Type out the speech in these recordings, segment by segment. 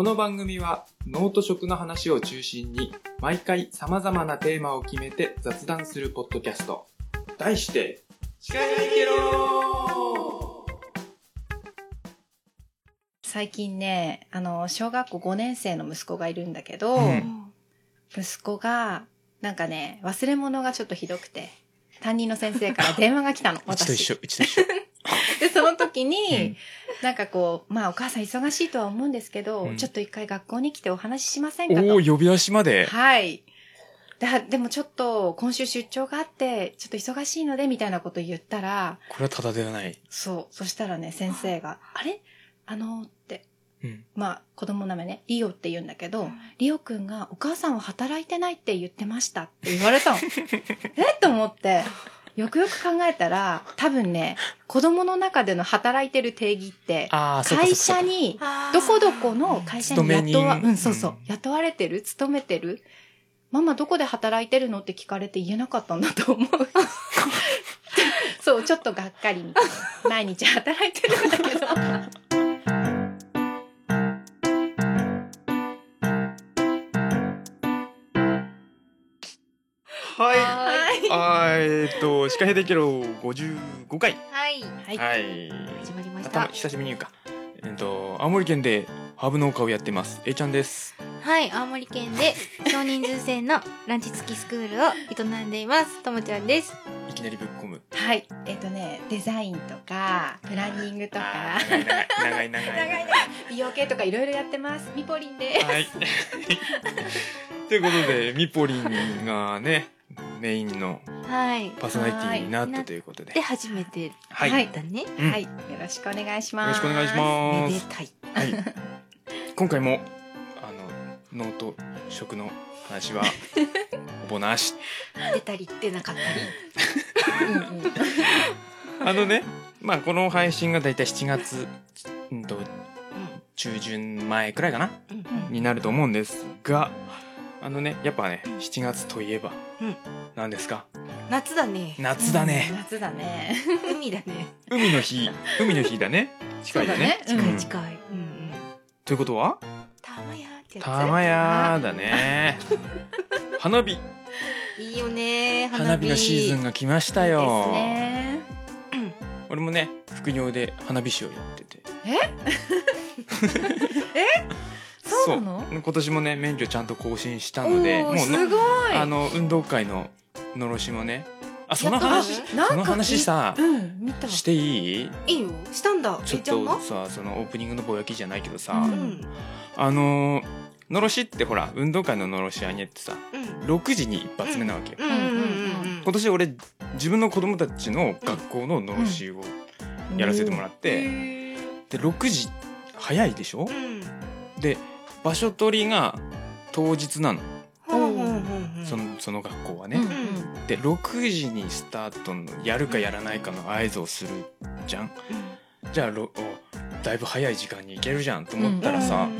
この番組は脳と食の話を中心に毎回様々なテーマを決めて雑談するポッドキャスト。題して、司会がいけろ最近ね、あの、小学校5年生の息子がいるんだけど、うん息子が、なんかね、忘れ物がちょっとひどくて、担任の先生から電話が来たの、うちと一私。緒、うちと一緒。で、その時に、うんなんかこう、まあお母さん忙しいとは思うんですけど、うんちょっと一回学校に来てお話ししませんかと。おー、呼び出しまで。はい。だでもちょっと今週出張があって、ちょっと忙しいので、みたいなこと言ったら、これはただではない。そう。そしたらね、先生が、あれ？あのって、うん。まあ子供の名前ね、リオって言うんだけど、リオくんがお母さんは働いてないって言ってましたって言われたの。え？と思って、よくよく考えたら、多分ね、子供の中での働いてる定義って、会社に、どこどこの会社に雇わ、人うん、そうそううん、雇われてる勤めてるママどこで働いてるのって聞かれて言えなかったんだと思う。そう、ちょっとがっかりみたいな。毎日働いてるんだけど。はい。はい、えーっと、司会ができる55回。はいはい。はい。始まりまし頭た久しぶりに言うか。えーっと、青森県でハーブ農家をやってます。A ちゃんです。はい青森県で少人数制のランチ付きスクールを営んでいますともちゃんですいきなりぶっ込む。はい。えっ、とね、デザインとか、プランニングとかあ、ー長い長い長い 長い長い長い美容系とかいろいろやってます。みぽりんです。はい。ということで、みぽりんがね、メインのはいパーソナリティになったということで。で初めてはい。はいだねうんはい。よろしくお願いします。よろしくお願いしめま。ですはい。今回も、あの、脳と食の話は、ほぼなし。出たり出なかったりうんうん。あのね、まあ、この配信がだいたい7月、うんと、中旬前くらいかな？うんうんになると思うんですが、あのね、やっぱね、7月といえばうん、何ですか？夏だね夏だね。夏だね。海だね海の日、海の日だね。近いよね。そうだねうん近い近いうんうんということは？たまやってやつ玉屋だね。花火、いいよね花火のシーズンが来ましたよ。ですね。俺もね、副業で花火師をやってて。そう。なの？今年もね、免許ちゃんと更新したので、おーすのごい。あの運動会ののろしもね。あその話？その話さうん。していい？いいよ。したんだ。ちょっとさそのオープニングのぼやきじゃないけどさ、うん。うんあのーのろしってほら運動会ののろしあげってさうん。6時に一発目なわけよ、今年俺自分の子供たちの学校ののろしをやらせてもらって、へで6時早いでしょ？ーうん。で場所取りが当日なの。そのその学校はね、うん。で6時にスタートのやるかやらないかの合図をするじゃん。じゃあだいぶ早い時間に行けるじゃんと思ったらさ、うん。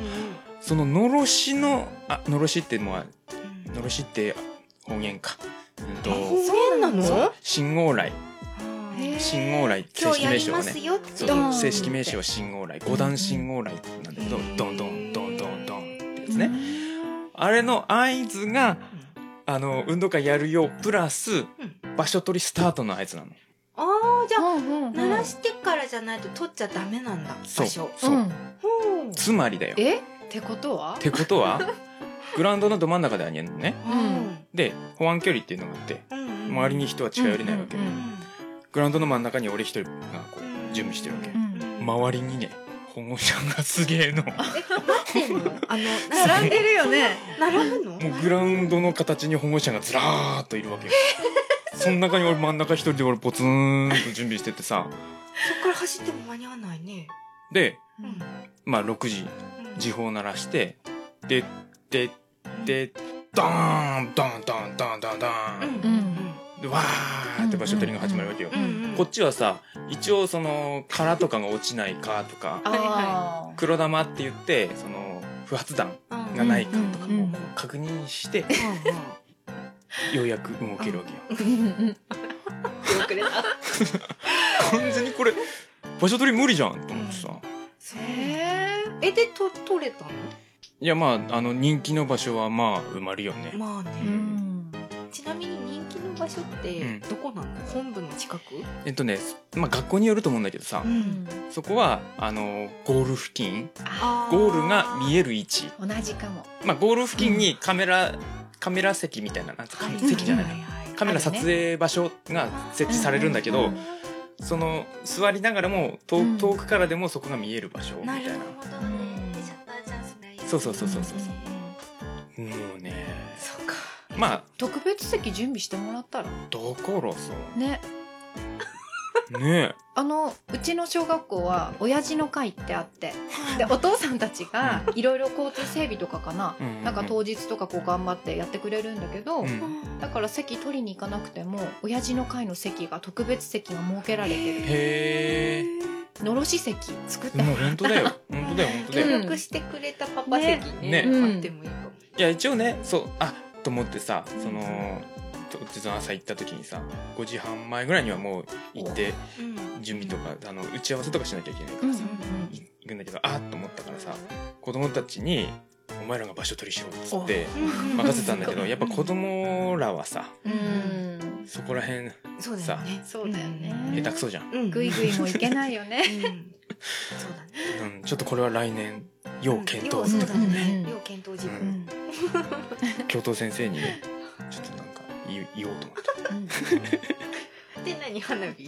そののろしのあのろしってもううんのろしって方言か、うんと方言なの？そう信号来。信号来正式名称はね。正式名称は信号来。五段信号来なんだけど、うんドンドンドンドンドンってやつね、あれの合図があの運動会やるよプラス場所取りスタートの合図なの。ああじゃあうんうんうん。鳴らしてからじゃないと取っちゃダメなんだそう場所。そう、つまりだよ。え？ってことは？ってことは グラウンドのど真ん中であげるのね。うん。で保安距離っていうのがあってうんうん周りに人は近寄れないわけ、うんうんグラウンドの真ん中に俺一人がこう準備してるわけ、うん。周りにね保護者がすげえの。も待ってんの？あの並んでるよね。並ぶの？うグラウンドの形に保護者がずらーっといるわけよ。その中に俺真ん中一人で俺ポツンと準備しててさ。そっから走っても間に合わないね。でうん。まあ6時うん。時報鳴らしてでででドーンドンドンドンドンドうんン。うんでわーって場所取りが始まるわけようんうんこっちはさ一応その殻とかが落ちないかとか黒玉って言ってその不発弾がないかとかも確認してうんうんようやく動けるわけよ完全にこれ場所取り無理じゃんと思ってさへえでと取れたのいやまああの人気の場所はまあ埋まるよね、まあね、うん。ちなみに人場所ってうん。どこなの、本部の近く？えっとねまあ学校によると思うんだけどさ、ん。そこはあのゴール付近。あゴールが見える位置。同じかも。まあゴール付近にカメラ、カメラ席みたいななんかはい。席じゃない。な、はいはい。カメラ撮影場所が設置されるんだけど、うんその座りながらも遠うん。遠くからでもそこが見える場所。みたな、ないるほどね。シャッターチャンスがいい。そうそうそうそうそう。うんもうねそうかまあ。特別席準備してもらったら？だからさね。ねあのうちの小学校は親父の会ってあって。でお父さんたちがいろいろ交通整備とかかな、なんか当日とかこう頑張ってやってくれるんだけど、うん。だから席取りに行かなくても親父の会の席が特別席が設けられてる。へえ。のろし席作ってもらっもう本当だよ。本当だよ本当だよ、うん。協力してくれたパパ席ね。ね。ねあってもいいかも、いや一応ねそう。あと思ってさその当日の朝行った時にさ5時半前ぐらいにはもう行ってうん。準備とかあの打ち合わせとかしなきゃいけないかうんらさ、い行くんだけどあっと思ったからさ子供たちに「お前らが場所取りしろ」っつってうん任せたんだけどやっぱ子供らはさそこら辺そうだよね。そうだよね。下手くそじゃん、うん。ぐいぐいもいけないよね。うん。そうだね。うん、ちょっとこれは来年要検討。ってことでね。うん。要検討事う項。うん。教頭先生にねちょっとなんか言おうと思って。で何花火？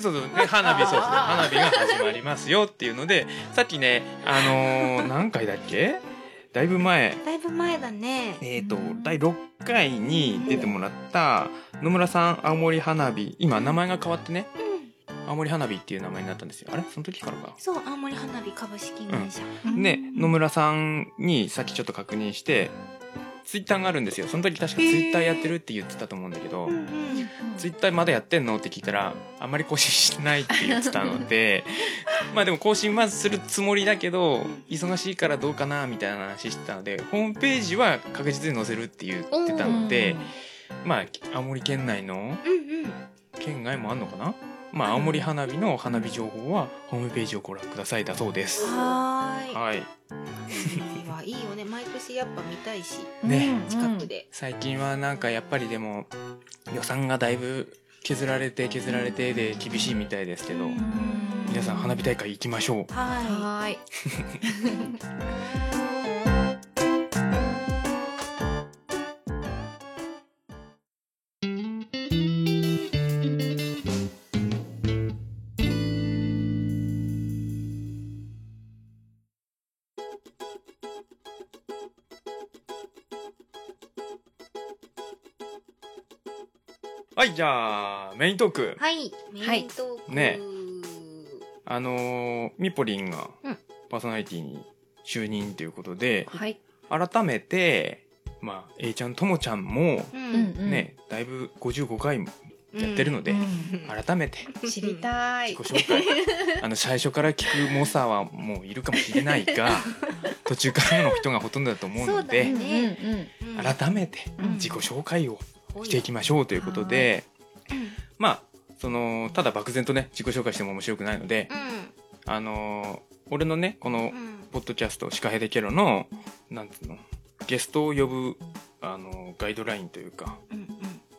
そうそう。で花火そうですね花火が始まりますよっていうのでさっきねあのー何回だっけ？だいぶ前。だいぶ前だね。えっ、と第6回に出てもらった野村さん青森花火。今名前が変わってね。うん青森花火っていう名前になったんですよ。あれ？その時からか。そう青森花火株式会社。で野村さんにさっきちょっと確認してツイッターがあるんですよ。その時確かツイッターやってるって言ってたと思うんだけど、うんうんツイッターまだやってんの？って聞いたらあんまり更新してないって言ってたので まあでも更新はするつもりだけど忙しいからどうかなみたいな話してたのでホームページは確実に載せるって言ってたのでまあ青森県内のうんうん。県外もあんのかな？まあ青森花火の花火情報はホームページをご覧くださいだそうです。はーい。はい。いいよね。毎年やっぱ見たいし。ね。うん近くで。最近はなんかやっぱりでも予算がだいぶ削られて削られてで厳しいみたいですけどうん皆さん花火大会行きましょう。ははーい じゃあメイントーク。いはい。メイントーク。ね。あのーミポリンがうん。パーソナリティに就任ということで、はい。改めてまあ A ちゃんともちゃんもううん。んね、だいぶ55回もやってるので、うん。改めて知りたい。自己紹介。あの最初から聞く猛者はもういるかもしれないが 途中からの人がほとんどだと思うのでね。うんうん。改めてうん。自己紹介をしていきましょうということで、まあそのただ漠然とね自己紹介しても面白くないので、あのー俺のねこのうん。うんポッドキャスト「シカヘデケロの」なんつうのゲストを呼ぶ、あのーガイドラインというかうんうん。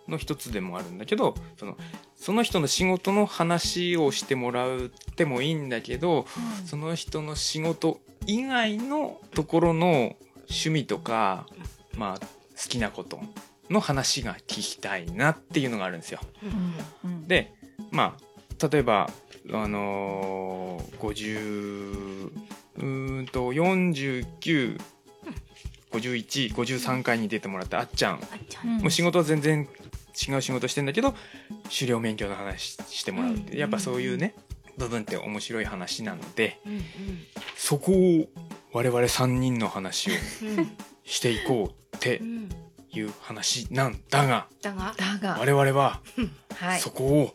の一つでもあるんだけどそのその人の仕事の話をしてもらうってもいいんだけどその人の仕事以外のところの趣味とか、まあ、好きなことの話が聞きたいなっていうのがあるんですよ。うん。うん。でまあ例えばあのー、50うーんと495153回に出てもらったあっちゃん。もう仕事は全然違う仕事してんだけど狩猟免許の話してもらうって、う。ん。やっぱそういうね部分って面白い話なのでうんそこを我々3人の話をしていこうってうんいう話なんだがだが。だが。我々ははい。そこを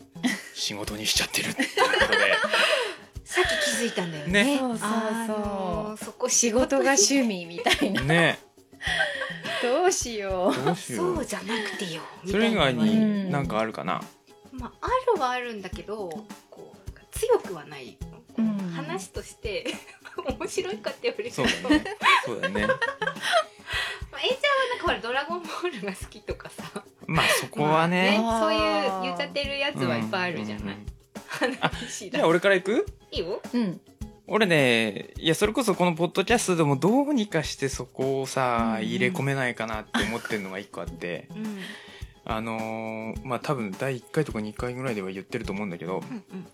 仕事にしちゃってるっていうことで。さっき気づいたんだよね。ね。そうそうそこ仕事が趣味みたいな。ね。どうしよう。どうしよそううじゃなくてよみそれ以外にな。ん。かあるかな、まああるはあるんだけどこう強くはないうん。話として 面白いかって言われると。そうだね。そうだね。まあ、A ちゃんはなんかほらドラゴンボールが好きとかさ。まあそこはね,、まあそういう言っちゃってるやつはいっぱいあるじゃない、うん。うんうん話だ。じゃあ俺から行く？いいよ。うん。俺ねいやそれこそこのポッドキャストでもどうにかしてそこをさ、うん。入れ込めないかなって思ってるのが一個あって。うん。あのーまあ多分第1回とか2回ぐらいでは言ってると思うんだけどうん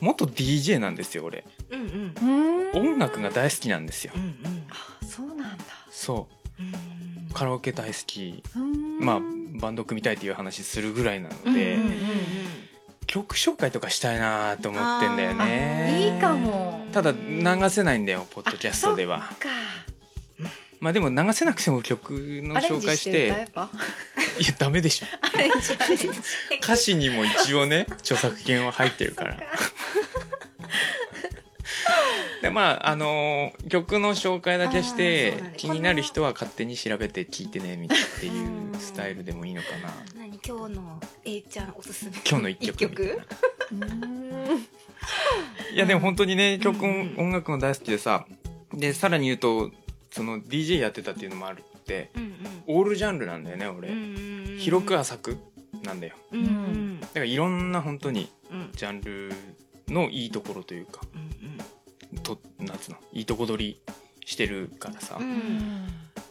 元 DJ なんですよ俺。うんうん。うん。音楽が大好きなんですよ。うんうん。あそうなんだ。そう。うん。カラオケ大好き。うん。まあバンド組みたいっていう話するぐらいなのうんで、うんうん。曲紹介とかしたいなと思ってんだよあねいいかも。ただ流せないんだよポッドキャストでは。かまあでも流せなくても曲の紹介して。いやダメでしょ。歌詞にも一応ね著作権は入ってるから。でまああのー曲の紹介だけしてね気になる人は勝手に調べて聞いてねみたいっていうスタイルでもいいのかな。何？今日の A ちゃんおすすめ。今日の一曲。いやでも本当にね曲音楽も大好きでさ。でさらに言うとその DJ やってたっていうのもあるってうんオールジャンルなんだよね俺、うんうん広く浅くなんだよ。うんうんだからいろんな本当にうん。ジャンルのいいところというかとなんつうのいいとこ取りしてるからさ、うん。うん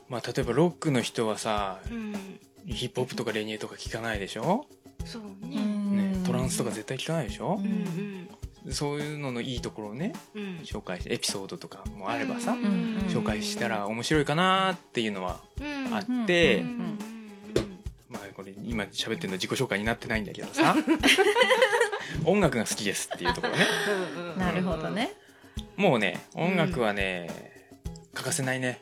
まあ例えばロックの人はさうん。ヒップホップとかレゲエとか聞かないでしょ、そううねん。ね、トランスとか絶対聞かないでしょ？う、んそういうののいいところをねうん。うん紹介してエピソードとかもあればさ、うんうん紹介したら面白いかなっていうのはうん。あって、うんうんまあこれ今喋ってるの自己紹介になってないんだけどさ 音楽が好きですっていうところね。なるほどね。もうね音楽はね、欠かせないね。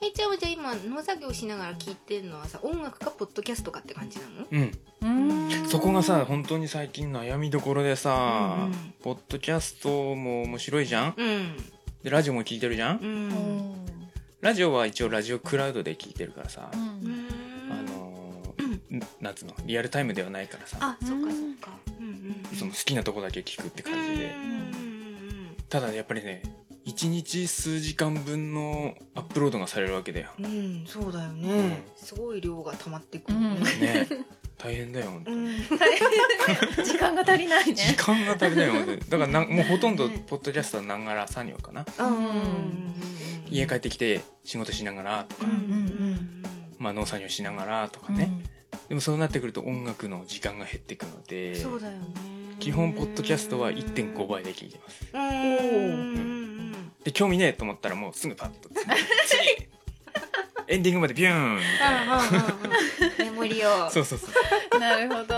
えちゃんはじゃあ今農作業しながら聞いてるのはさ音楽かポッドキャストかって感じなの？うん。うんそこがさ本当に最近悩みどころでさ、うんうん。ポッドキャストも面白いじゃん？うん。でラジオも聞いてるじゃん、うん。ラジオは一応ラジオクラウドで聞いてるからさ、うん。あのーんなんつうの？リアルタイムではないからさ。あそっかそっか。その好きなとこだけ聞くって感じで、うんただやっぱりね1日数時間分のアップロードがされるわけだよ。うんそうだようねん。すごい量が溜まってくるうん。ね 大変だよ本当うん。時間が足りないね。時間が足りないよ本当に。だからなんもうほとんどねポッドキャストはながら作業かな。うん。家帰ってきて仕事しながらとか、まあ農作業しながらとかね、でもそうなってくると音楽の時間が減っていくのうでんそうだよね。基本ポッドキャストは1.5倍で聞いてます。で興味ねえと思ったらもうすぐパッと次 エンディングまでビューンみたいなを。そうそうそう。なるほど。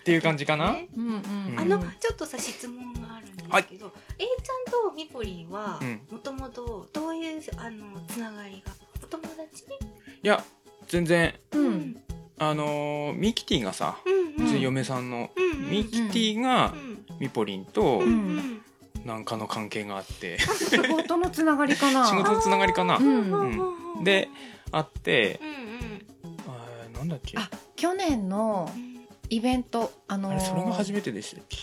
っていう感じかな、ね。うんうん。あのちょっとさ質問があるんですけど、A ちゃんとみぽりんはうん。もともとどういうあのつながりがお友達？いや全然。うん。あのーミキティがさうんうちの嫁さんのうんうんミキティがミポリンとうんうん。なんかの関係があって。仕事 のつながりかな。仕事のつながりかな。うん。うん。であってうんだっけ？あ去年のイベントあのーあれそれが初めてでしたっけ？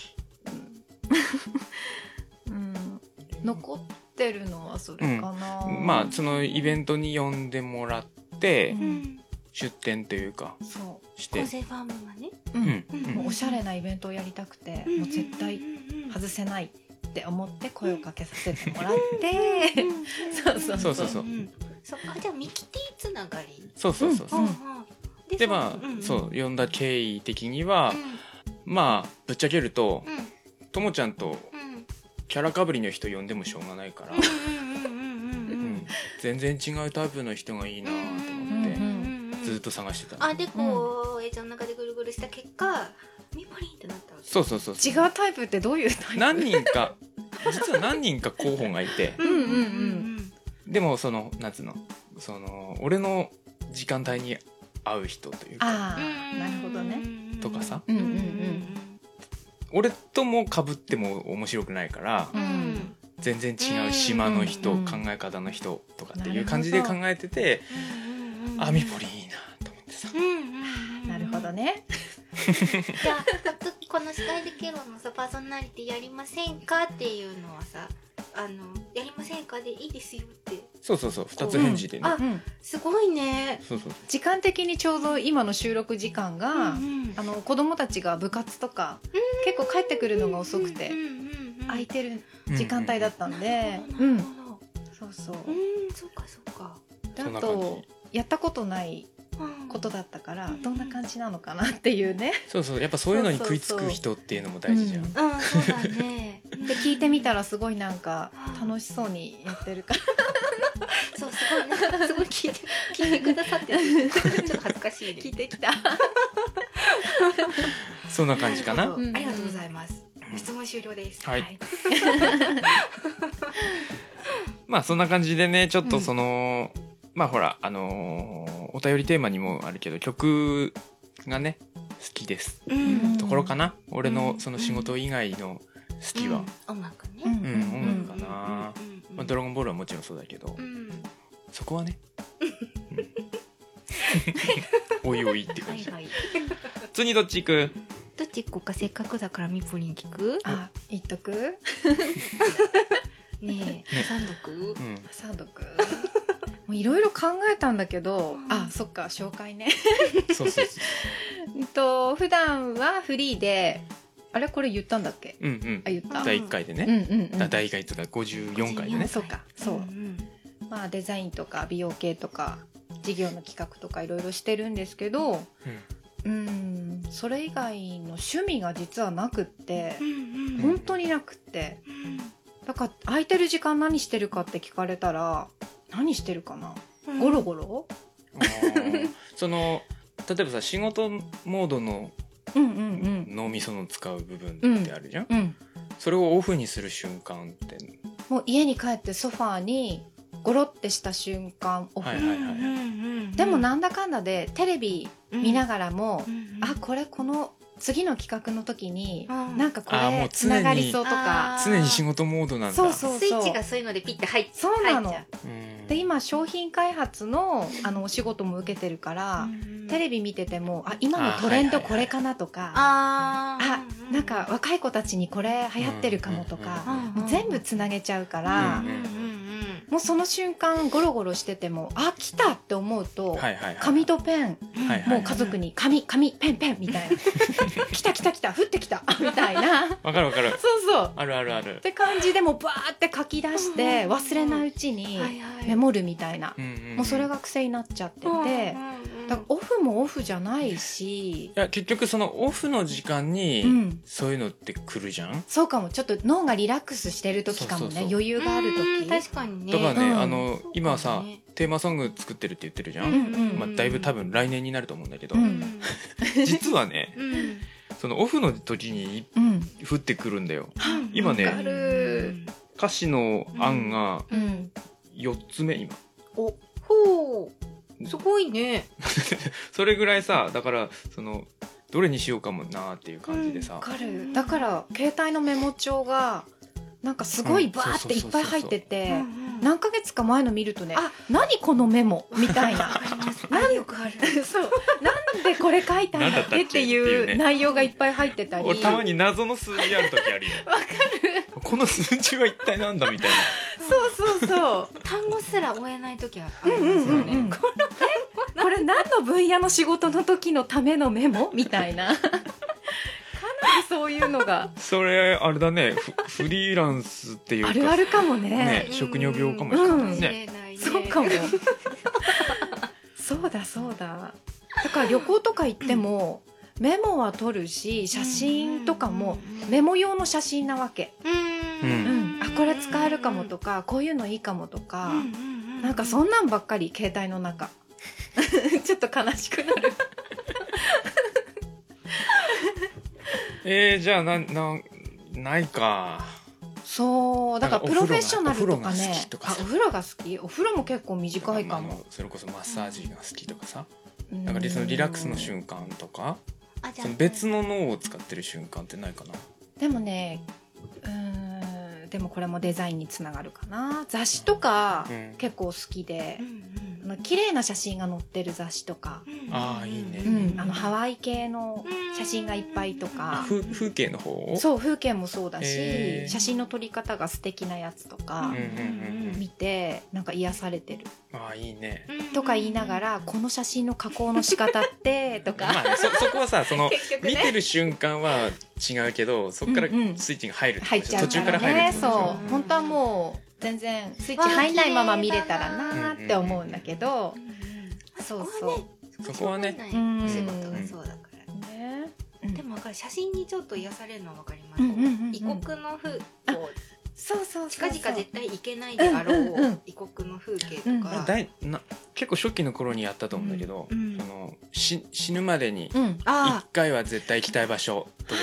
うん。残ってるのはそれかな、まあそのイベントに呼んでもらってうん。うん出店というかそして。コゼファームがね。う、うん。うん。もうおしゃれなイベントをやりたくて、もう絶対外せないって思って声をかけさせてもらって、そうそうそう。そうそうう。ん。そう。あじゃあミキティつながり。そうそうそうそう。うんでまあそう呼んだ経緯的にはまあぶっちゃけるとともちゃんとキャラかぶりの人呼んでもしょうがないからうん全然違うタイプの人がいいなと思ってずっと探してたあでこう映像の中でぐるぐるした結果ミポリンってなったわけ？そうそうそうそう。違うタイプってどういうタイプ？何人か実は何人か候補がいて。うんうんうん。でもそのなんつうのその俺の時間帯に合う人というか。ああなるほどね。とかさ。うんうんうん。俺ともかぶっても面白くないからううん。ん全然違う島の人、うん考え方の人とかってないう感じで考えてて、あミポリンいいなと思ってさ、なるほどね。じゃあこの「スカイデケロ」のさパーソナリティやりませんかっていうのはさあのやりませんかでいいですよってそうそうそう。二つ返事でね、あうん。すごいね。そうそう。時間的にちょうど今の収録時間が、うんうん。あの子供たちが部活とか結構帰ってくるのが遅くてうんうんうんうん空いてる時間帯だったんで、なうんるほど。そうそう。うんそっかそっか。であそんな感とやったことないうんことだったからうん。どんな感じなのかなっていうね。そうそうやっぱそういうのに食いつく人っていうのも大事じゃん、うんうんそうだね。で聞いてみたらすごいなんかうん楽しそうにやってるから。そうすごいなんかすごい聞いて聞いてくださってる。ちょっと恥ずかしいね。聞いてきた。そんな感じかな。ありがとうございます。質問終了です。はい。まあそんな感じでねちょっとその、まあほらあのーお便りテーマにもあるけど曲がね好きです。うん。ところかな、俺うん。のその仕事以外の好きは、うん。音楽ね。うん。うん音楽かな、うん。まあ、ドラゴンボールはもちろんそうだけど、うん。そこはね、うん。おいおいって感じ、はいはい。次どっち行く？どっち行こうかせっかくだからみぽりん聞く？あ言っとく？ねえ挟んどく？うん。サードく？もういろいろ考えたんだけど、うん。あそっか紹介ね。そうそうそうう。んと普段はフリーであれこれ言ったんだっけ？うんうん。あ言った、うん第1回でうん。ね、うんうん。だ第1回とか54回でね。そうかそう、んまあデザインとか美容系とか事業の企画とかいろいろしてるんですけどうん。それ以外の趣味が実はなくってうんうん。本当になくって。だから空いてる時間何してるかって聞かれたら何してるかな？うん。ゴロゴロ？その例えばさ仕事モードのうんうん脳みその使う部分ってあるじゃん、うん。うんそれをオフにする瞬間って。もう家に帰ってソファーにゴロってした瞬間オフ、はいはいはいでもなんだかんだでテレビ見ながらも、うん。あこれこの次の企画の時に、うんなんかこれあーもう常に。つながりそうとか。常に仕事モードなんだ。そうそうスイッチがそういうのでピッて入っそうなの。入っちゃうん。で今商品開発のあのお仕事も受けてるから、うんテレビ見ててもあ今のトレンドこれかなとか。あ,、あー。なんか若い子たちにこれ流行ってるかもとか、うんもう全部つなげちゃうから、うんうんうんもうその瞬間ゴロゴロしててもあ来たって思うと、はいはいはい紙とペンうんはいはいもう家族に紙紙ペンペンみたいな。来た来た来た降ってきた みたいな。わかるわかる。そうそう。あるあるある。って感じでもうバーって書き出して忘れないうちにメモるみたいな。うんうん。もうそれが癖になっちゃってて。うんうんうんだからオフもオフじゃないし。いや結局そのオフの時間にうん。そういうのって来るじゃん、そうかも。ちょっと脳がリラックスしてる時かもね。そうそうそう。余裕があるうん時確かにね。とかね、うん。あの今はさ、ね。テーマソング作ってるって言ってるじゃん、うんうんまあ、だいぶ多分来年になると思うんだけど、うん。実はねうん。そのオフの時にうん。降ってくるんだよ。うん。今ね歌詞の案がうん。4つ目今。おほうすごいね。それぐらいさだからそのどれにしようかもなっていう感じでさ、わかる。だから携帯のメモ帳がなんかすごいバーっていっぱい入ってて何ヶ月か前の見るとねあ何このメモみたいな。あります。あよくある。そう。なんでこれ書いたんだっけってなんだったっけっていいう内容がいっぱい入ってたり。俺たまに謎の数字ある時あるよわかる。この数字は一体なんだみたいな。そうそうそう。単語すら追えない時はあうんうんりますよね。うんうんこれこれ何の分野の仕事の時のためのメモ？みたいな。かなりそういうのが。それあれだね。フフリーランスっていうか。あるあるかもね。ね職業病かもしれないうん。ね、そうかも。そうだそうだ。だから旅行とか行ってもメモは撮るし写真とかもメモ用の写真なわけ、うんうん、あこれ使えるかもとかこういうのいいかもとか、なんかそんんなんばっかり携帯の中。ちょっと悲しくなる。えー、じゃあななないか。そうだからプロフェッショナルとかね。お風呂がおあお風呂が好き。お風呂も結構短いかまあも、それこそマッサージが好きとかさ、うん。なんかそのリラックスの瞬間とかその別の脳を使ってる瞬間ってないかな。でもねうーんでもこれもデザインにつながるかな。雑誌とかうん。結構好きで、あの綺麗な写真が載ってる雑誌とか、あーいいね。うん、あのハワイ系の写真がいっぱいとか、風風景の方を？そう風景もそうだし、写真の撮り方が素敵なやつとか見てなんか癒されてる。ああいいね。とか言いながらこの写真の加工の仕方って とか。まあねそそこはさその ね。見てる瞬間は違うけどそこからスイッチが入るって入っちゃう途中かからら入るっねてことでしょ？そう。本当はもう全然スイッチ入んないまま見れたらなーって思うんだけど。そうそう。そこはねうんお仕事がそうだから。ね。でもわかる。写真にちょっと癒されるのはわかります、うんうんうんうん。異国の風そうそう近々絶対行けないであろう、異国の風景とうんか、だいな結構初期の頃にやったと思うんだけど、うん。うんそのし死ぬまでにうん。あ一回は絶対行きたい場所で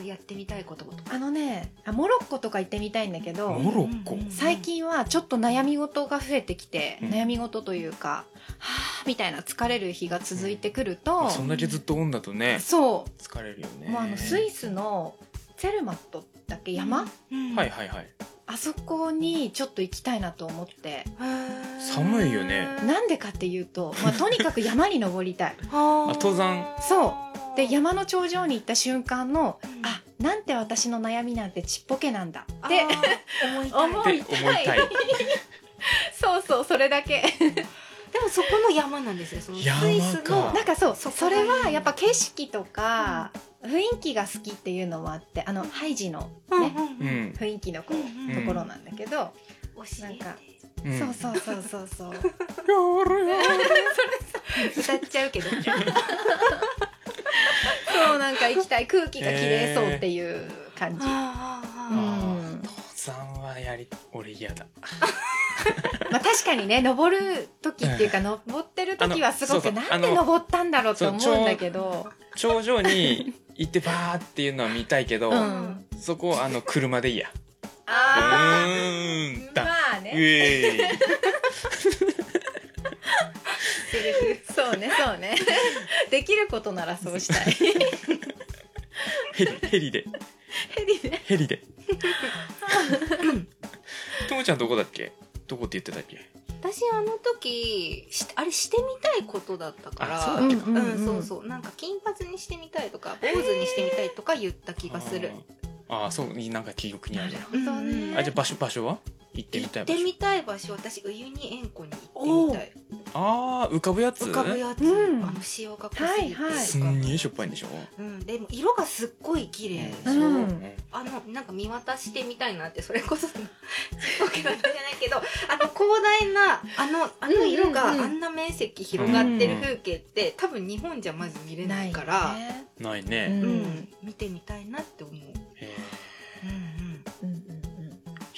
すやってみたいこととか。あのねあモロッコとか行ってみたいんだけどモロッコ？最近はちょっと悩み事が増えてきて、うん。悩み事というかはあみたいな疲れる日が続いてくると、あそんだけずっとオンだとねそ疲れるよね。うもうあのスイスのツェルマットだっけ山、うん。はいはいはい。あそこにちょっと行きたいなと思って。寒いよね。なんでかっていうと、まあ、とにかく山に登りたい。ああ登山？そう。で山の頂上に行った瞬間のうん。あなんて私の悩みなんてちっぽけなんだ。ってで思いたい。思って思いたい。そうそうそれだけ。でもそこの山なんですよ。そのス山イスの。かなんかそうそれはやっぱ景色とか、雰囲気が好きっていうのもあってあのハイジの、ねううんうん。ん、雰囲気のこう、うんところなんだけど、お尻でなんかうん、そうそうそうそう。そう歌っちゃうけど。そうなんか行きたい空気が綺麗そうっていう感じ、あうあん登山はやり俺嫌だ。まあ確かにね登る時っていうか登ってる時はすごくなんで登ったんだろうと思うんだけど。頂上に行ってバーっていうのは見たいけど、うん。そこはあの車でいいや。うあー。んまあうねえい そうねそうね。できることならそうしたい。ヘリヘリで。ヘリで。ヘリで。ともちゃんどこだっけ？どこって言ってたっけ？私あの時しあれしてみたいことだったからあそうだっけかうんうんそうそう。なんか金髪にしてみたいとか坊主にしてみたいとか言った気がする。あー。あーそう。なんか記憶にある。なるほどね。あじゃあ場所場所は？行ってみ行たい場所。ってみたい場所。私ウユニ塩湖に行ってみたい。あー浮かぶやつ？浮かぶやつ、うん。あの塩が濃すぎて、はいはいすんげえしょっぱいんでしょ？うん、でも色がすっごい綺麗。でしょ、うん。あのなんか見渡してみたいなってそれこそちっぽけなのじゃないけどあの広大なあのあの色がうんうんうん。あんな面積広がってる風景って多分日本じゃまず見れないから、ねないね、うんうん。見てみたいなって思う。へうんうんうんうん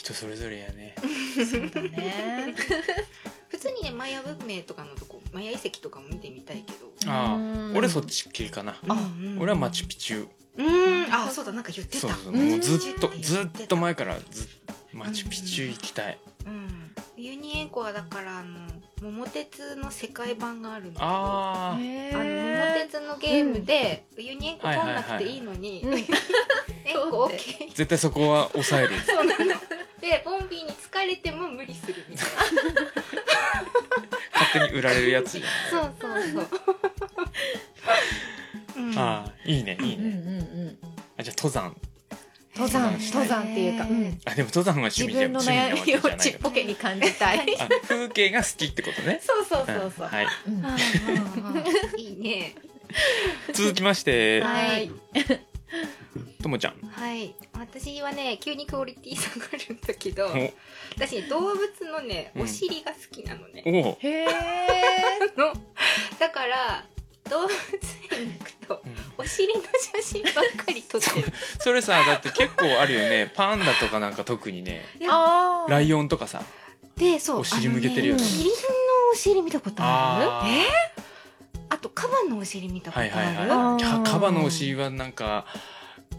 人それぞれやね。うんそうだね。普通にねマヤ文明とかのとこマヤ遺跡とかも見てみたいけど、あうん。あ俺そっち系かな。あ、うん。俺はマチュピチュ。うん。あそうだなんか言ってた。そうそうう。んもうずっとうん。ずっと前からずっマチュピチュ行きたい。うん。ユニ塩湖はだからあの桃鉄の世界版があるんだけど。あへあの桃鉄のゲームで、ユニ塩湖取んなくていいのに、絶対そこは抑える。そうなのでボンビーに疲れても無理するみたい勝手に売られるやつ。じゃなそうそうそう、うん、ああいいねいいうんうんねうん。あじゃあ登山。登山。登山登山っていうか、うん。あでも登山は趣味じゃ自分の悩みをちっぽけに感じたい。あ風景が好きってことね。そうそうそうそう、はいうん。うんうんうんいいね。続きまして。はいともちゃん。はい。私はね急にクオリティ下がるんだけどお。私ね動物のねうん。お尻が好きなのね、おおへえ のだから動物園に行くとお尻の写真ばっかり撮ってる。それさだって結構あるよね。パンダとかなんか特にね。あライオンとかさ。でそうお尻向けてるよね。あのねキリンのお尻見たことああるーあとカバのお尻見たことある、はいはいはい。カバのお尻はなんか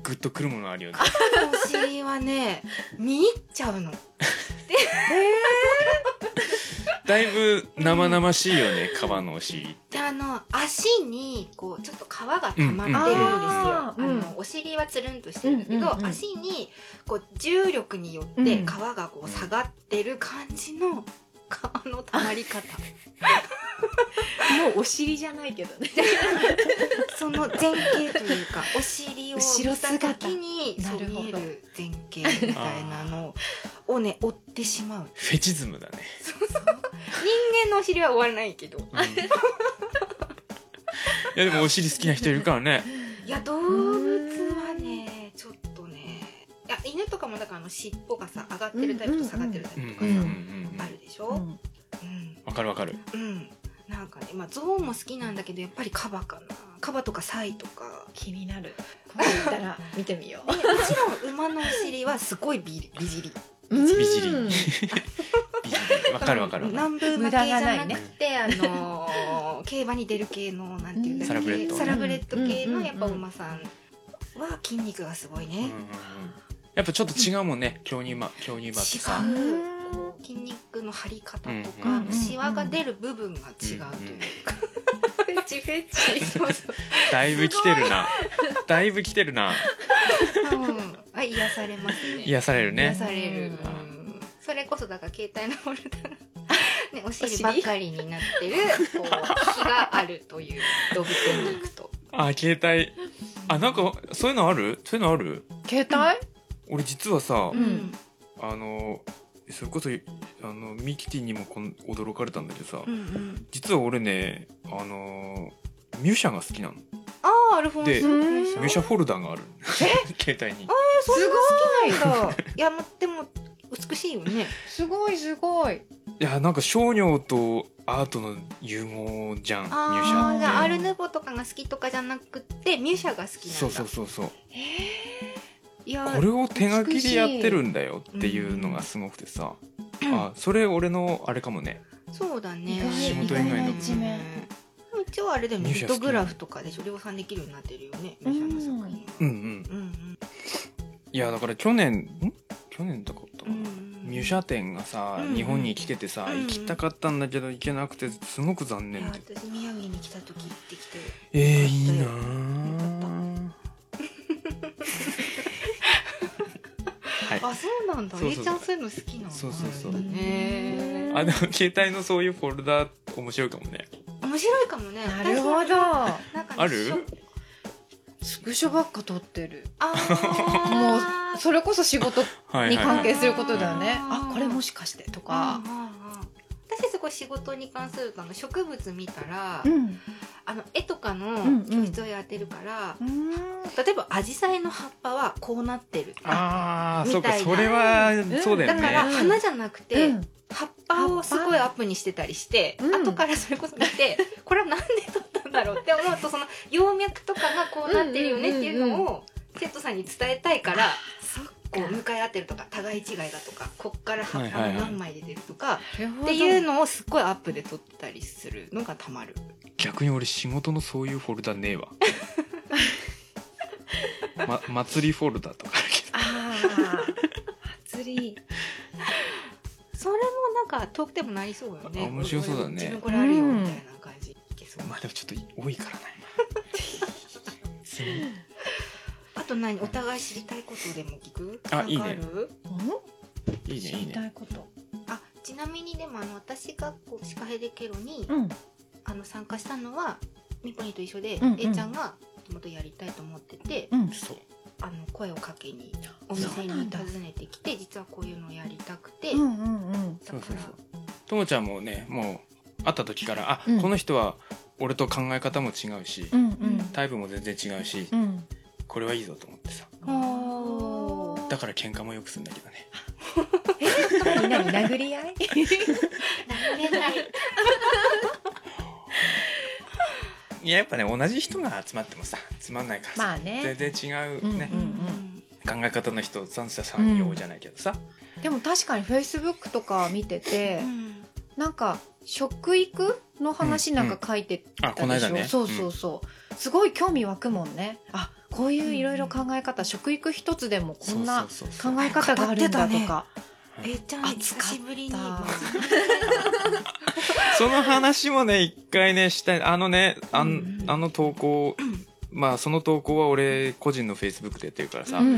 グッとくるものあるよね。カバのお尻はね見入っちゃうの。だいぶ生々しいよねカバのお尻であの足にこうちょっと皮が溜まってるんですよ、うんうんあのお尻はつるんとしてるんだけど、うんうんうん。足にこう重力によってうん皮がこう下がってる感じの皮皮のたまり方。もうお尻じゃないけどね。その前傾というかお尻を後ろ見た姿時にそうなるほど見える前傾みたいなのをね追ってしまう。フェチズムだね、人間のお尻は終わらないけど。うん。いやでもお尻好きな人いるからね。いや動物はや犬とかもだからあの尻尾がさ上がってるタイプと下がってるタイプとかさ、あるでしょ、うん。うん。わかるわかる。うん。なんかねまあゾウも好きなんだけどやっぱりカバかな。カバとかサイとか。気になる。今度行ったら見てみよでもちろん馬のお尻はすごいビ美尻う美尻うん。美尻わかるわかるわかる。南部馬無駄系じゃながないねくて、あのー競馬に出る系のなんていうんだっけサラブレッドサラブレッド系うんのやっぱ馬さんは筋肉がすごいね、うんうんうんやっぱちょっと違うもんね京乳馬京乳馬ってさ。違う。筋肉の張り方とか、うんうんシワが出る部分が違うというか、フェチフェチ。そうそう。だいぶ来てるな。だいぶ来てるな。うん。あ癒されますね。癒されるね。癒される、うん。うんそれこそだから携帯のフォルダがね、お尻ばっかりになってるこう気があるという動物園に行くと。あ携帯。あなんかそういうのある？そういうのある？携帯？俺実はさ、うん。あのそれこそあのミキティにもこん驚かれたんだけどさ、うんうん。実は俺ねあのミュシャが好きなの。ああアルフォンでスうんミュシャフォルダがある。携帯に。そんな好きなんだ。い。やまでも美しいよね。すごいすごい。いやなんか商業とアートの融合じゃんミュシああじゃあアャってルヌボとかが好きとかじゃなくてミュシャが好きなんだ。そうそうそうそう。いやこれを手書きでやってるんだよっていうのがすごくてさ、あそれ俺のあれかもね。そうだね。仕事以外の一面うん一応あれでもリミュシャ好きトグラフとかで量産できるようになってるよね。ミュシャの作品。はうんうん。うんうんいやだから去年ん？去年だかったかな、うんミュシャ展がさ、うん日本に来ててさ、うん行きたかったんだけど行けなくてすごく残念で私宮城に来た時行ってきて。えー、いいなよかはいあそうなんだ。そうちゃんそういうの好きなんだそうそうそう。へー。あでも携帯のそういうフォルダ面白いかもね。面白いかもね。なるほど。なんかねある？スクショばっか撮ってる。あもーうそれこそ仕事に関係することだよね。あこれもしかしてとか。私すごい仕事に関するとあの植物見たら、うんあの絵とかのんうん。教室をやってるから、うん。例えばアジサイの葉っぱはこうなってる。あみたいな。それはそうだよだからね花じゃなくて、うん。葉っぱをすごいアップにしてたりして、うん。後からそれこそ見て これはなんで撮ったんだろうって思うとその葉脈とかがこうなってるよねっていうのを生徒さんに伝えたいからそっこう向かい合ってるとか互い違いだとかこっから葉っぱが何枚出てるとか、っていうのをすっごいアップで撮ったりするのがたまる。逆に俺仕事のそういうフォルダねえわ、ま、祭りフォルダとかあるけど。ああ祭り。それもなんか遠くてもなりそうよね。あ面白そうだね。自分これあるよみたいな感じ。いけそうまあでもちょっと多いからな。あと何？お互い知りたいことでも聞く？あいいね。る？いいね知りいいね。たいこと。あちなみにでもあの私がこうシカヘデケロに、うんあの参加したのはミポニーと一緒で、うんうん。A ちゃんがもともとやりたいと思ってて、うんそう。あの声をかけにお店に訪ねてきて実はこういうのをやりたくて、うんうんうん。だからそうそうそう。ともちゃんもねもう会った時からあ、うん。この人は俺と考え方も違うし、うんうん。タイプも全然違うし、うん。これはいいぞと思ってさ。おー。だから喧嘩もよくするんだけどね。みんなに殴り合い？なれないいややっぱね同じ人が集まってもさつまんないからさ、まあね。全然違うね、うんうん考え方の人三者三様じゃないけどさ、でも確かにフェイスブックとか見ててうん。なんか食育の話なんか書いてたあこのでしょ、間ね。そうそうそう、すごい興味湧くもんね。あこういういろいろ考え方、食育一つでもこんなそうそうそう。考え方があるんだとか、A ちゃん久しぶりに。その話もね一回ねしたい。あのねあん、うんあの投稿まあその投稿は俺個人のフェイスブックでやってるからさ、うんうん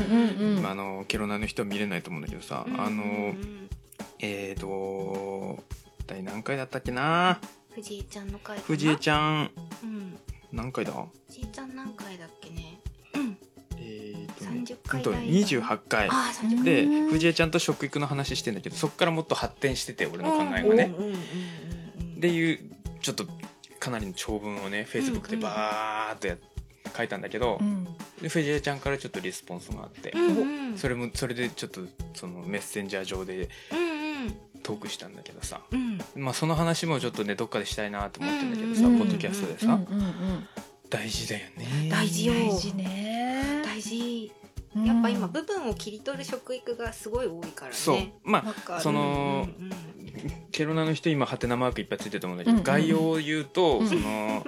うん。まあ、あのケロナの人は見れないと思うんだけどさ、うんあのえーと第何回だったっけな？藤井ちゃんの回藤江ちゃん。うん。何回だ？藤井ちゃん何回だっけね？うんえーとね30ほんと回台28回。ああ30でうん藤江ちゃんと食育の話してんだけどそっからもっと発展してて俺の考えがね。うんうんうんうんでいうちょっとかなりの長文をねフェイスブックでバーっとや書いたんだけど、うん。で藤江ちゃんからちょっとリスポンスがあって、うんうん。それもそれでちょっとそのメッセンジャー上でうんうん。トークしたんだけどさ、うん。まあ、その話もちょっとねどっかでしたいなと思ってんだけどさ、うん。ポッドキャストでさ、うんうんうん。大事だよね。大事よ。大事ね大事うん。やっぱ今部分を切り取る食育がすごい多いからね。そう。まあその、うんうんケロナの人今ハテナマークいっぱいついてると思うんだけど、うんうん。概要を言うと、うん。その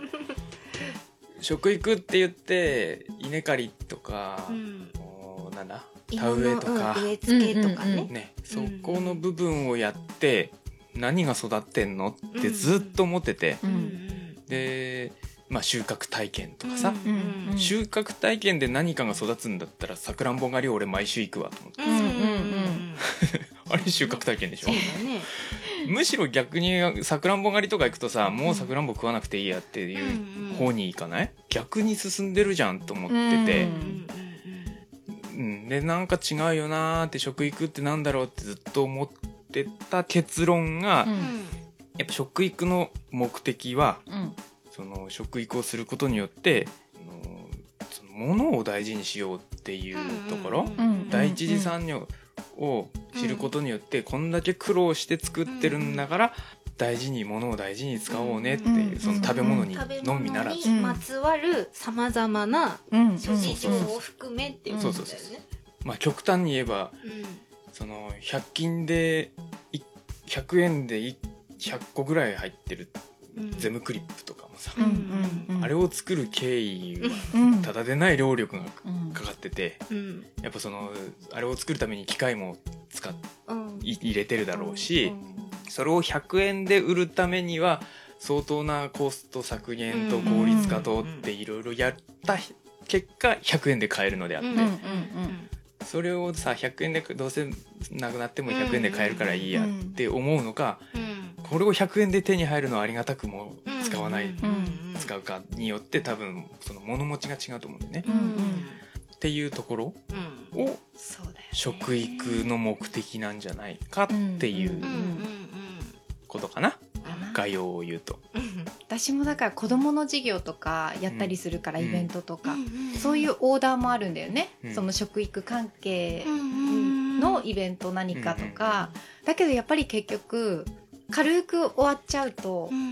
食育って言って稲刈りとかう、ん。おなんだ芋田植えとのか、うん植え付けとかうんうんねねそこの部分をやって何が育ってんのってずっと思ってて、で、まあ、収穫体験とかさ、収穫体験で何かが育つんだったらさくらんぼ狩り俺毎週行くわと思って、あれ収穫体験でしょ？ね。むしろ逆にさくらんぼ狩りとか行くとさもうさくらんぼ食わなくていいやっていう方に行かない？逆に進んでるじゃんと思ってて。う、うんうんでなんか違うよなーって食育ってなんだろうってずっと思ってた結論が、うんうん。やっぱ食育の目的はうんその食育をすることによってあのその物を大事にしようっていうところ、うんうん第一次産業を知ることによって、こんだけ苦労して作ってるんだから、大事に物を大事に使おうねっていう、うんその食べ物にのみならず、まつわるさまざまなうん。諸事情そうそうを含めっていうこそうそうとだよね。まあ極端に言えばその100均でい100円でい100個ぐらい入ってるうんゼムクリップとかもさ、うんうんうん。あれを作る経緯はうんただでない労力がうんかかっててうん。やっぱそのあれを作るために機械も使っうん。い入れてるだろうし、うんそれを100円で売るためには相当なコスト削減と効率化とっていろいろやった結果100円で買えるのであって、うんうんうん。それをさ100円でどうせなくなっても100円で買えるからいいやって思うのか、うんこれを100円で手に入るのはありがたくもうん。使わない、うん使うかによって多分その物持ちが違うと思うんだよね。っていうところうん。を食育の目的なんじゃないかっていうことかな、概要を言うと。うん私もだから子供の授業とかやったりするから、うんイベントとか、うんそういうオーダーもあるんだよね、うん。その食育関係うんのイベント何かとか、だけどやっぱり結局軽く終わっちゃうと、うんう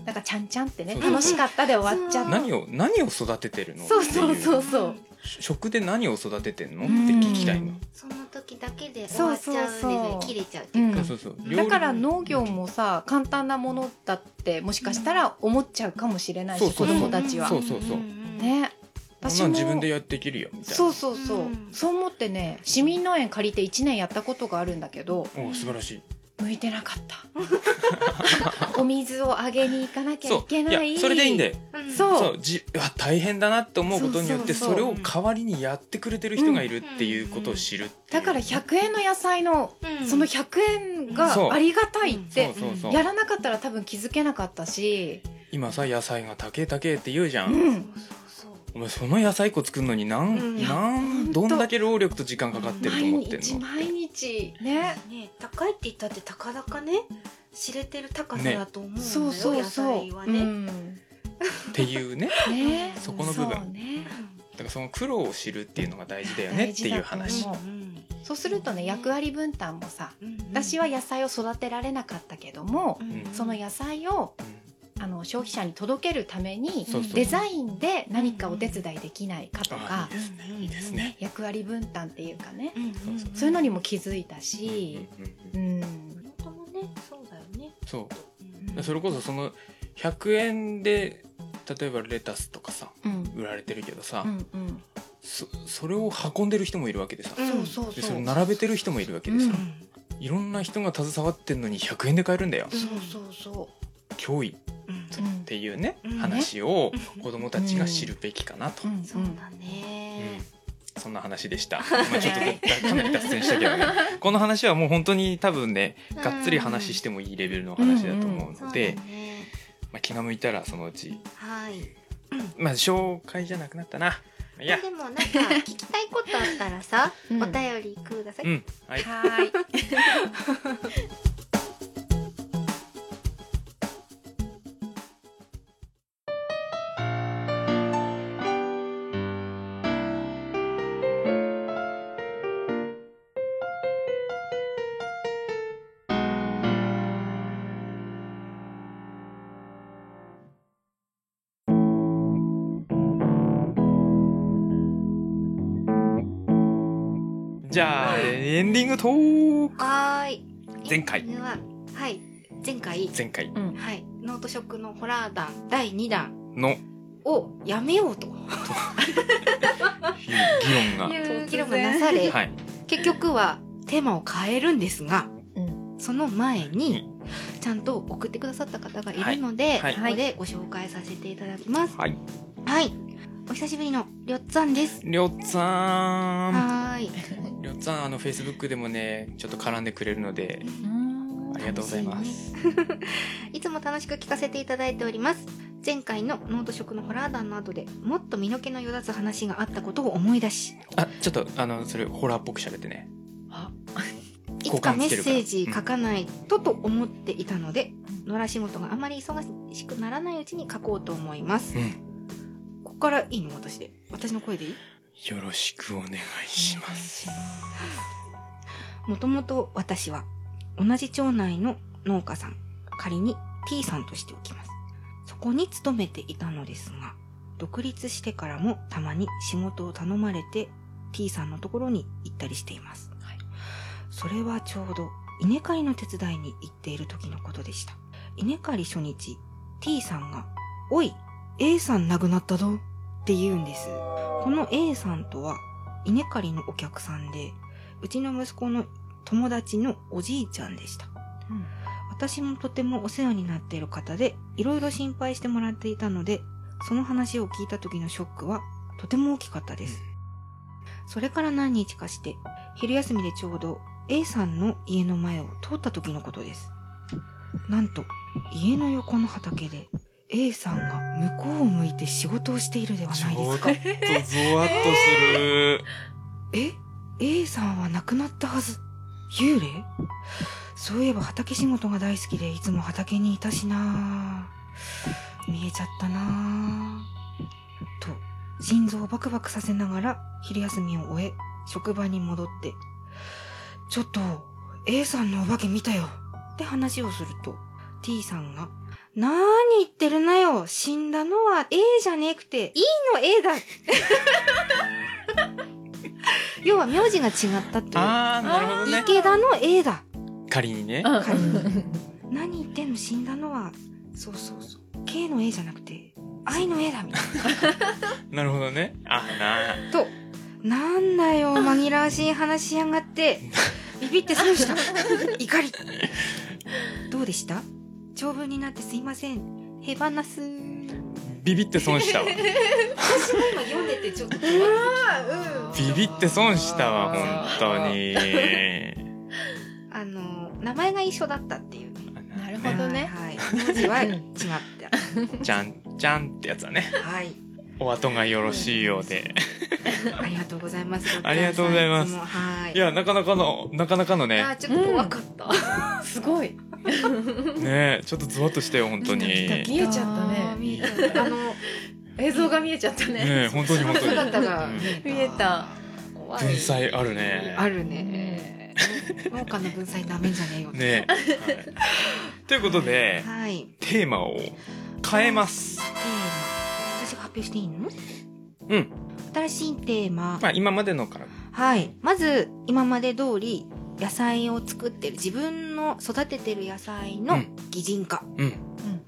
ん。なんかちゃんちゃんってねそう楽しかったで終わっちゃって何を何を育ててるの？そうそうそうそう。食で何を育ててんの？ってうん聞きたいの。その時だけで終わっちゃうんですそうそうそう。ね切れちゃうっていうか。うん。そうそう。そうだから農業もさ簡単なものだってもしかしたら思っちゃうかもしれないしそうそうそう。子供たちは。そうそうそう。んんね。こんなん自分でやっていけるよみたいな。そうそうそう、うん。そう思ってね市民農園借りて1年やったことがあるんだけどお素晴らしい。向いてなかった。お水をあげに行かなきゃいけない。いやそれでいいんだよ。うん。そう。じうわ大変だなって思うことによってそれを代わりにやってくれてる人がいるっていうことを知るだから100円の野菜のうん。その100円がありがたいってそうそうそう。やらなかったら多分気づけなかったし、今さ野菜が高え高えって言うじゃん、うん、そうそうお前その野菜1個作るのになん、うん。なんどんだけ労力と時間かかってると毎思ってんの。日毎日。ね。ね。高いって言ったってたかだかね。知れてる高さだと思うんだよ、そうそう野そう、菜はね、う。ん、っていうね。ね。そこの部分。そうね。だからその苦労を知るっていうのが大事だよねっていう話。大事だと思そうするとね役割分担もさ私は野菜を育てられなかったけども、うん。その野菜をあの消費者に届けるためにデザインで何かお手伝いできないかとか役割分担っていうかね。そういうのにも気づいたし、そう。だよね、それこそその100円で例えばレタスとかさうん。売られてるけどさ、うんうん。そそれを運んでる人もいるわけでさ、うん。そうそうでそれ並べてる人もいるわけでさ、うん。いろんな人が携わってんのに100円で買えるんだよ、そうそうそ脅威っていうね、うん。話をうん。子供たちが知るべきかなと、うん。そうだね、そんな話でした。まあちょっとかなり脱線したけどね。この話はもう本当に多分ね、がっつり話してもいいレベルの話だと思うので、ねまあ、気が向いたらそのうち、はい。まあ紹介じゃなくなったな。まあいや、でもなんか聞きたいことあったらさ、うん。お便りください、うん、はい。はーい。ングトークはーい。前回。ははい。前回。前回。うん。はい。ノートショックのホラー団第2弾。の。をやめようと。議論が、議論がなされ、はい。結局はテーマを変えるんですがうん。その前にちゃんと送ってくださった方がいるので、はい。ここでご紹介させていただきます。はい。はいお久しぶりのりょっつぁんです。りょっつぁん。はーい。りょっつぁん、あの、フェイスブックでもね、ちょっと絡んでくれるので、ありがとうございます。いつも楽しく聞かせていただいております。前回のノート食のホラー団の後でもっと身の毛のよだつ話があったことを思い出し。あ、ちょっと、あの、それ、ホラーっぽく喋ってね。あ、いつかメッセージ書かないとと思っていたので野良仕事があまり忙しくならないうちに書こうと思います。うん。ここからいいの？私で。私の声でいい？よろしくお願いします。もともと私は同じ町内の農家さん。仮に T さんとしておきます。そこに勤めていたのですが独立してからもたまに仕事を頼まれて T さんのところに行ったりしています、はい。それはちょうど稲刈りの手伝いに行っている時のことでした。稲刈り初日 T さんが「おい A さん亡くなったぞ」って言うんです。この A さんとは稲刈りのお客さんでうちの息子の友達のおじいちゃんでした。私もとてもお世話になっている方でいろいろ心配してもらっていたのでその話を聞いた時のショックはとても大きかったです。それから何日かして昼休みでちょうど A さんの家の前を通った時のことです。なんと家の横の畑で A さんが向こうを向いて仕事をしているではちょっとないですかゾワッとする。え ?A さんは亡くなったはず。幽霊？そういえば畑仕事が大好きでいつも畑にいたしな見えちゃったなと、心臓をバクバクさせながら昼休みを終え、職場に戻って、ちょっと、A さんのお化け見たよって話をすると、T さんが、なーに言ってるなよ死んだのは A じゃねえくて E の A だ 要は名字が違ったっていう。あー、なるほどね。池田の A だ。仮にね。うん。何言ってんの死んだのは、そうそうそう。K の A じゃなくて、I の A だみたいな るほどね。あ、なな。と、なんだよ、紛らわしい話しやがって。ビビって損した。怒り。どうでした？長文になってすいません。ヘバナス。ビビって損したわ。私も今読んでてちょっとビビって損したわ、本当に。あの、名前が一緒だったっていうね。なるほどね。はい。はい、名字は違った。じゃん、じゃんってやつだね。はい。お後がよろしいようで。ありがとうございます。ありがとうございますはい。いや、なかなかの、なかなかのねあ、ーちょっと怖かった。すごい。ねちょっとゾワッとしたよ、本当に。見えちゃったね見えた。あの、映像が見えちゃったね。え本当に本当に。見えた。文才あるね。あるね。農家の文才なめんじゃねえよ。ねはいということで、はい。テーマを変えます。表していいの？うん。新しいテーマ。まあ、今までのから。はい。まず、今まで通り、野菜を作ってる、自分の育ててる野菜のうん擬人化、うん。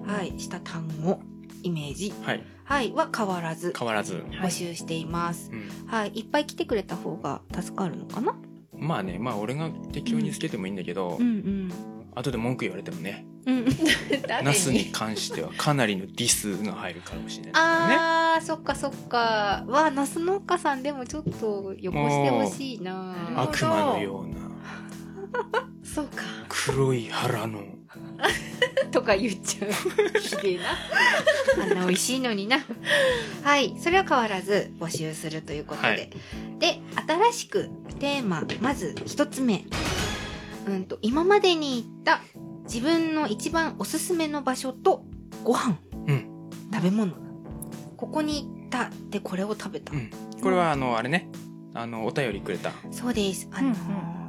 うんはい、した単語、イメージ、はい。はい、は変わらず変わらず。はい募集しています。うん。はい、いっぱい来てくれた方が助かるのかな？まあねまあ俺が適当につけてもいいんだけど、うんうん後で文句言われてもね。うん。誰ナスに関してはかなりのディスが入るかもしれないね。あーそっかそっか。わあナス農家さんでもちょっとよこしてほしいな。あ悪魔のような。そうか。黒い腹の。とか言っちゃう。ひでえな。あんな美味しいのにな。はい。それは変わらず募集するということで、はい。で新しくテーマまず一つ目うんと今までに行った自分の一番おすすめの場所とご飯、うん。食べ物。ここに行ったでこれを食べた、うん。これはあのあれね。あのお便りくれた。そうです。あのうん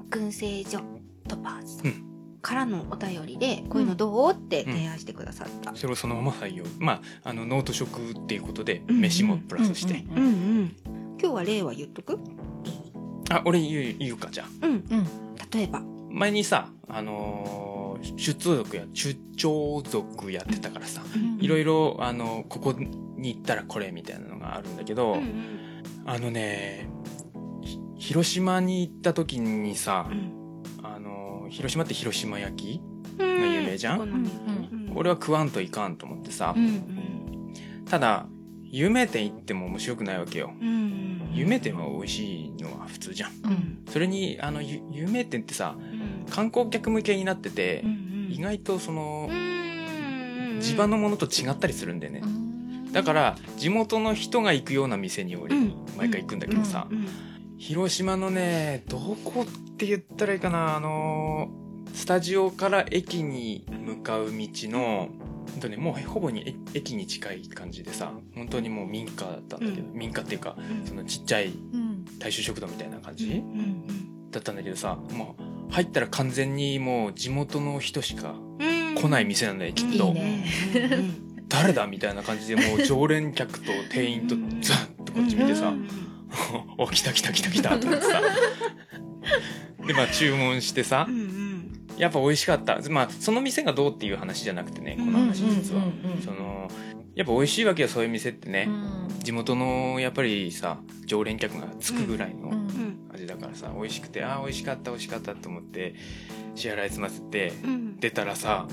燻製所トパーズうん。からのお便りでこういうのどう？って提案してくださった、それをそのまま採用。まああのノート食っていうことで飯もプラスして、うんうん。今日は例は言っとく？あ俺言う言うかじゃあ。うん。うん。例えば前にさあのー出族や出張族やってたからさ、いろいろあのここに行ったらこれみたいなのがあるんだけど、うんあのねひ広島に行った時にさう、ん。あの広島って広島焼き、うん。が有名じゃん？うんうん。俺は食わんといかんと思ってさ、うんただ有名店行っても面白くないわけよ。うんうん。有名店は美味しいのは普通じゃん。うん。それにあのゆ有名店ってさうん観光客向けになっててう、ん意外とそのうん地場のものと違ったりするんだよね、だから地元の人が行くような店に俺うん。毎回行くんだけどさ、うん広島のねどこって言ったらいいかなあのスタジオから駅に向かう道のほんとねもうほぼにえ駅に近い感じでさ本当にもう民家だったんだけど、う民家っていうかうん。そのちっちゃいうん。大衆食堂みたいな感じ、うんうん。だったんだけどさもう入ったら完全にもう地元の人しかうん。来ない店なんだよきっと、いいね。誰だみたいな感じでもう常連客と店員とザッとこっち見てさ、うん。お来た来た来た来たと思ってさ。でまあ注文してさうんうん。やっぱ美味しかった。まあその店がどうっていう話じゃなくてねこの話実は、うんうん。そのやっぱ美味しいわけよそういう店ってね、うん。地元のやっぱりさ常連客がつくぐらいのうんうん味だからさ美味しくてああ美味しかった美味しかったと思って支払い済ませてうん。出たらさ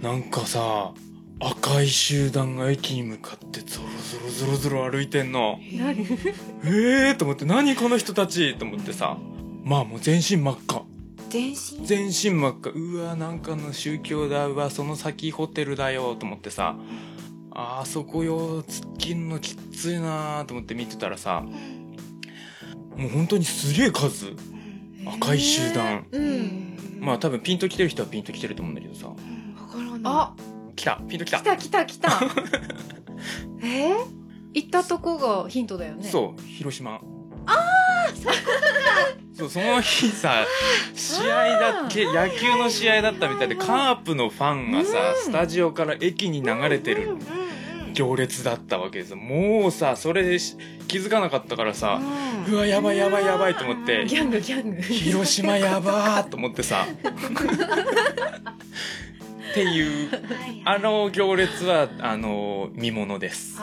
なんかさ赤い集団が駅に向かってゾロゾロゾロゾロ歩いてんの。何？ええー、と思って何この人たち？と思ってさ。まあもう全身真っ赤。全身？全身真っ赤。うわなんかの宗教だ。うわその先ホテルだよ。と思ってさ。あーそこよ。突っ切るのきついなー。と思って見てたらさもう本当にすげえ数。赤い集団。うん。まあ多分ピンと来てる人はピンと来てると思うんだけどさ。うんわからない。あ。来た。ピンと来た。来た来た来た。え？ー行ったとこがヒントだよね。そう広島。ああ そうその日さ試合だっけ野球の試合だったみたいでカープのファンがさスタジオから駅に流れてるうんうんうん行列だったわけです。よもうさそれでし気づかなかったからさうわやばいやばいやばいと思って。ギャングギャング。広島やばーと思ってさ。っていうはいあの行列はあの見ものです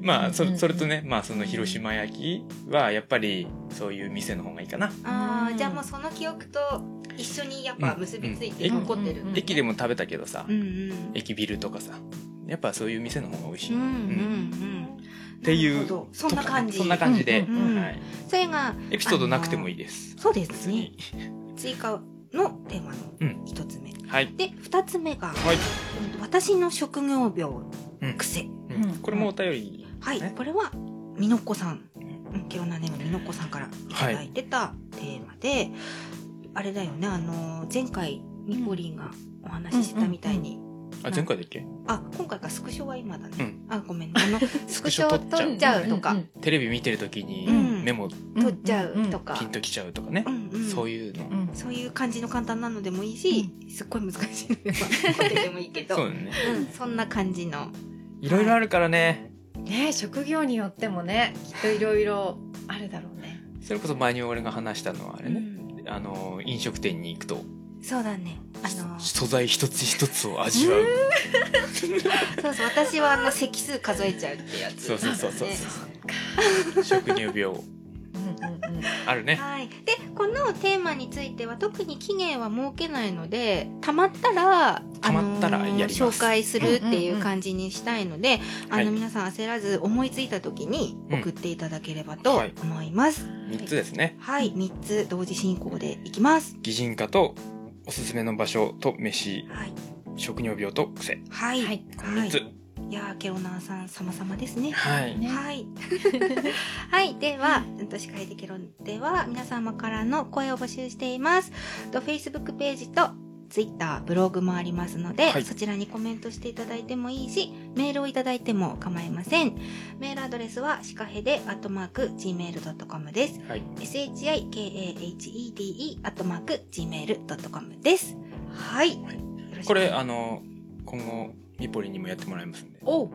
まあそうんうんそれとねまあその広島焼きはやっぱりそういう店の方がいいかな。あーじゃあもうその記憶と一緒にやっぱ結びついてうん。残ってる、うん。駅でも食べたけどさうんうん。駅ビルとかさやっぱそういう店の方が美味しい、うんうんううん。ん。っていうそんな感じ。そんな感じで、うんうんはい、それがエピソードなくてもいいです。そうですね。追加のテーマのうん。一つ目、はい。で二つ目が、はい、私の職業病うん。癖。うん。うん。これもお便りはい、ねこれはみのっこさん、うん、ケロナネームみのっこさんからいただいてたテーマで、あれだよね。あの前回ミポリンがお話ししたみたいに、あ前回だっけ？あ今回かスクショは今だね、うん。あごめんね。あの スクショ撮っちゃう。撮っちゃうとか、テレビ見てる時にうん。メモ撮っちゃうとか、ピンときちゃうとかね、うんうん。そういうの、うんそういう感じの簡単なのでもいいし、すっごい難しいのでもいいけど。そうだね。うん、そんな感じの。いろいろあるからね。ね職業によってもねきっといろいろあるだろうね。それこそ前に俺が話したのはあれね、うん。あの飲食店に行くと。そうだね。あの素材一つ一つを味わう、そうそう私はあの席数数えちゃうってやつ。そうそうそうそうね食乳病うんうんうんあるね。はい。で、このテーマについては特に期限は設けないので、たまったら、たまったらあのーやります。紹介するっていう感じにしたいので、あの、はい。皆さん焦らず思いついた時にうん送っていただければとはい。思います。3つですね。はい、3つ同時進行でいきます。擬人化とおすすめの場所と飯。はい。食尿病と癖。はい。はい。3つ。いやー、ケロナーさん様々ですね。はいねはい。はい。では、うんと、司会でケロでは、皆様からの声を募集しています。と、Facebook ページと、Twitter、ブログもありますので、はいそちらにコメントしていただいてもいいし、メールをいただいても構いません。メールアドレスは、シカヘデ、アットマーク、gmail.com です。はい shikahede、アットマーク、gmail.com です。はい。これあの今後ミポリンにもやってもらいますんで。おう。おう。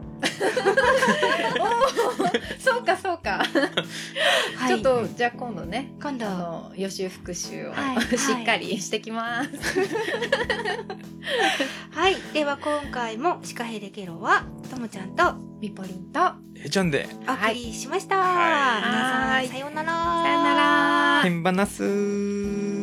そうかそうか、はい。ちょっとじゃあ今度ね今度。あの予習復習を、はい。しっかりしてきます、はい。では今回もシカヘデケロは、ともちゃんとミポリンとえちゃんで。お送りしました。はい。皆さん、さようなら。さようなら。変ばなす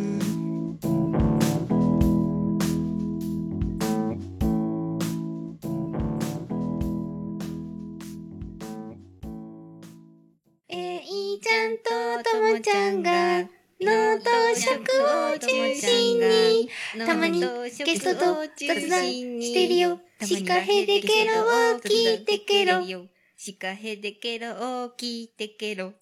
ちゃんとともちゃんが、脳と食を中心に、たまにゲストと雑談してるよ。シカヘデケロを聞いてケロ。シカヘデケロを聞いてケロ。